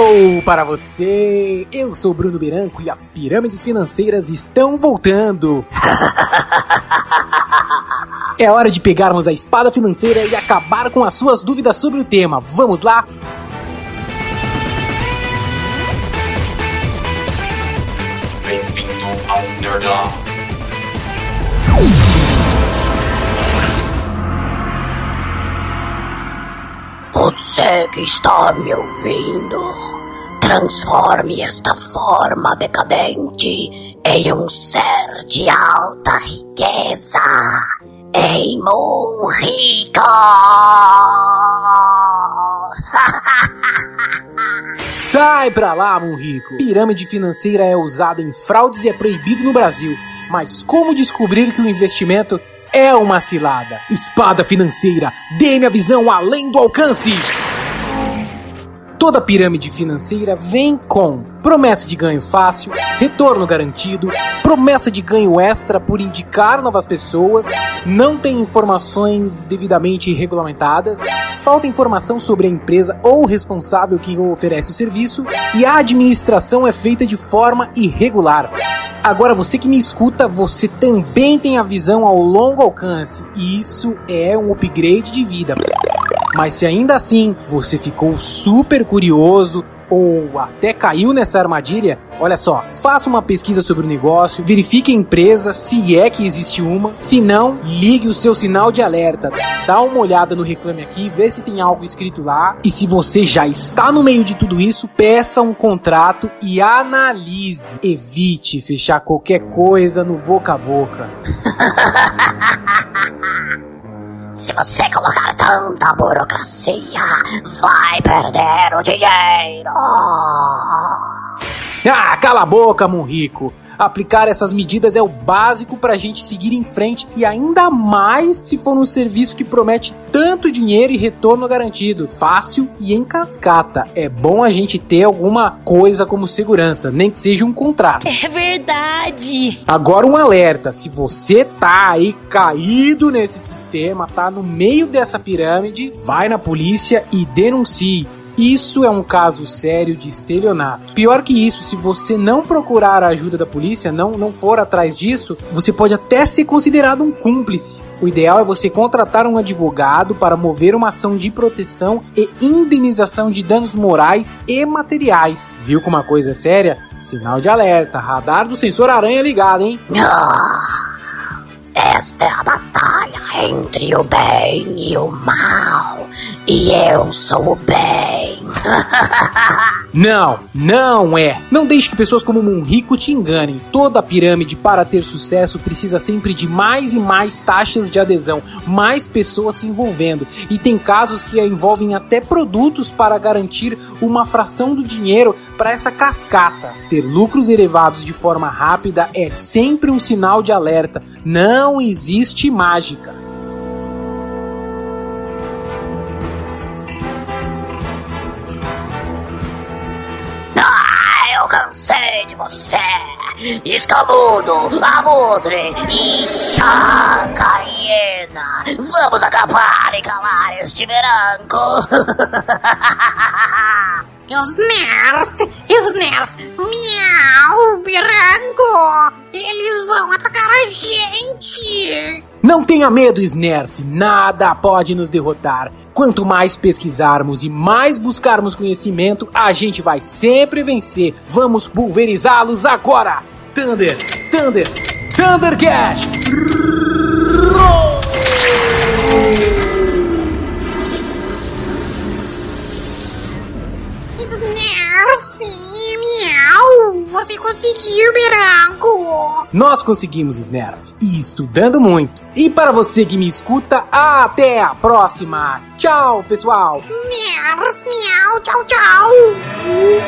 Hello para você! Eu sou Bruno Biranco e as pirâmides financeiras estão voltando! é hora de pegarmos a espada financeira e acabar com as suas dúvidas sobre o tema. Vamos lá? Bem-vindo ao Nerdão. Você que está me ouvindo, transforme esta forma decadente em um ser de alta riqueza, em um rico. Sai pra lá, Rico! Pirâmide financeira é usada em fraudes e é proibido no Brasil. Mas como descobrir que o investimento é uma cilada? Espada financeira, dê-me a visão além do alcance! Toda pirâmide financeira vem com promessa de ganho fácil, retorno garantido, promessa de ganho extra por indicar novas pessoas, não tem informações devidamente regulamentadas, falta informação sobre a empresa ou responsável que oferece o serviço e a administração é feita de forma irregular. Agora você que me escuta, você também tem a visão ao longo alcance e isso é um upgrade de vida. Mas se ainda assim você ficou super curioso ou até caiu nessa armadilha, olha só, faça uma pesquisa sobre o negócio, verifique a empresa, se é que existe uma, se não, ligue o seu sinal de alerta, dá uma olhada no Reclame Aqui, vê se tem algo escrito lá, e se você já está no meio de tudo isso, peça um contrato e analise. Evite fechar qualquer coisa no boca a boca. Se você colocar tanta burocracia, vai perder o dinheiro. Ah, cala a boca, Monrico. Aplicar essas medidas é o básico para a gente seguir em frente e ainda mais se for um serviço que promete tanto dinheiro e retorno garantido, fácil e em cascata. É bom a gente ter alguma coisa como segurança, nem que seja um contrato. É verdade. Agora um alerta, se você tá aí caído nesse sistema, tá no meio dessa pirâmide, vai na polícia e denuncie. Isso é um caso sério de estelionato. Pior que isso, se você não procurar a ajuda da polícia, não, não for atrás disso, você pode até ser considerado um cúmplice. O ideal é você contratar um advogado para mover uma ação de proteção e indenização de danos morais e materiais. Viu como uma coisa é séria? Sinal de alerta, radar do sensor aranha ligado, hein? Ah, esta é a batalha entre o bem e o mal. E eu sou o bem. Não, não é. Não deixe que pessoas como Monrico te enganem. Toda pirâmide para ter sucesso precisa sempre de mais e mais taxas de adesão, mais pessoas se envolvendo. E tem casos que envolvem até produtos para garantir uma fração do dinheiro para essa cascata. Ter lucros elevados de forma rápida é sempre um sinal de alerta. Não existe mágica. Você. Escamudo, abutre e chacaína. Vamos acabar e calar este branco. Snarf, Snarf, miau, branco. Eles vão atacar a gente. Não tenha medo, Snerf, nada pode nos derrotar. Quanto mais pesquisarmos e mais buscarmos conhecimento, a gente vai sempre vencer. Vamos pulverizá-los agora! Thunder, Thunder, Thunder Cash! Snarf, miau. Você conseguiu, branco. Nós conseguimos, Snerf, e estudando muito. E para você que me escuta, até a próxima! Tchau, pessoal! Snarf, miau, tchau, tchau.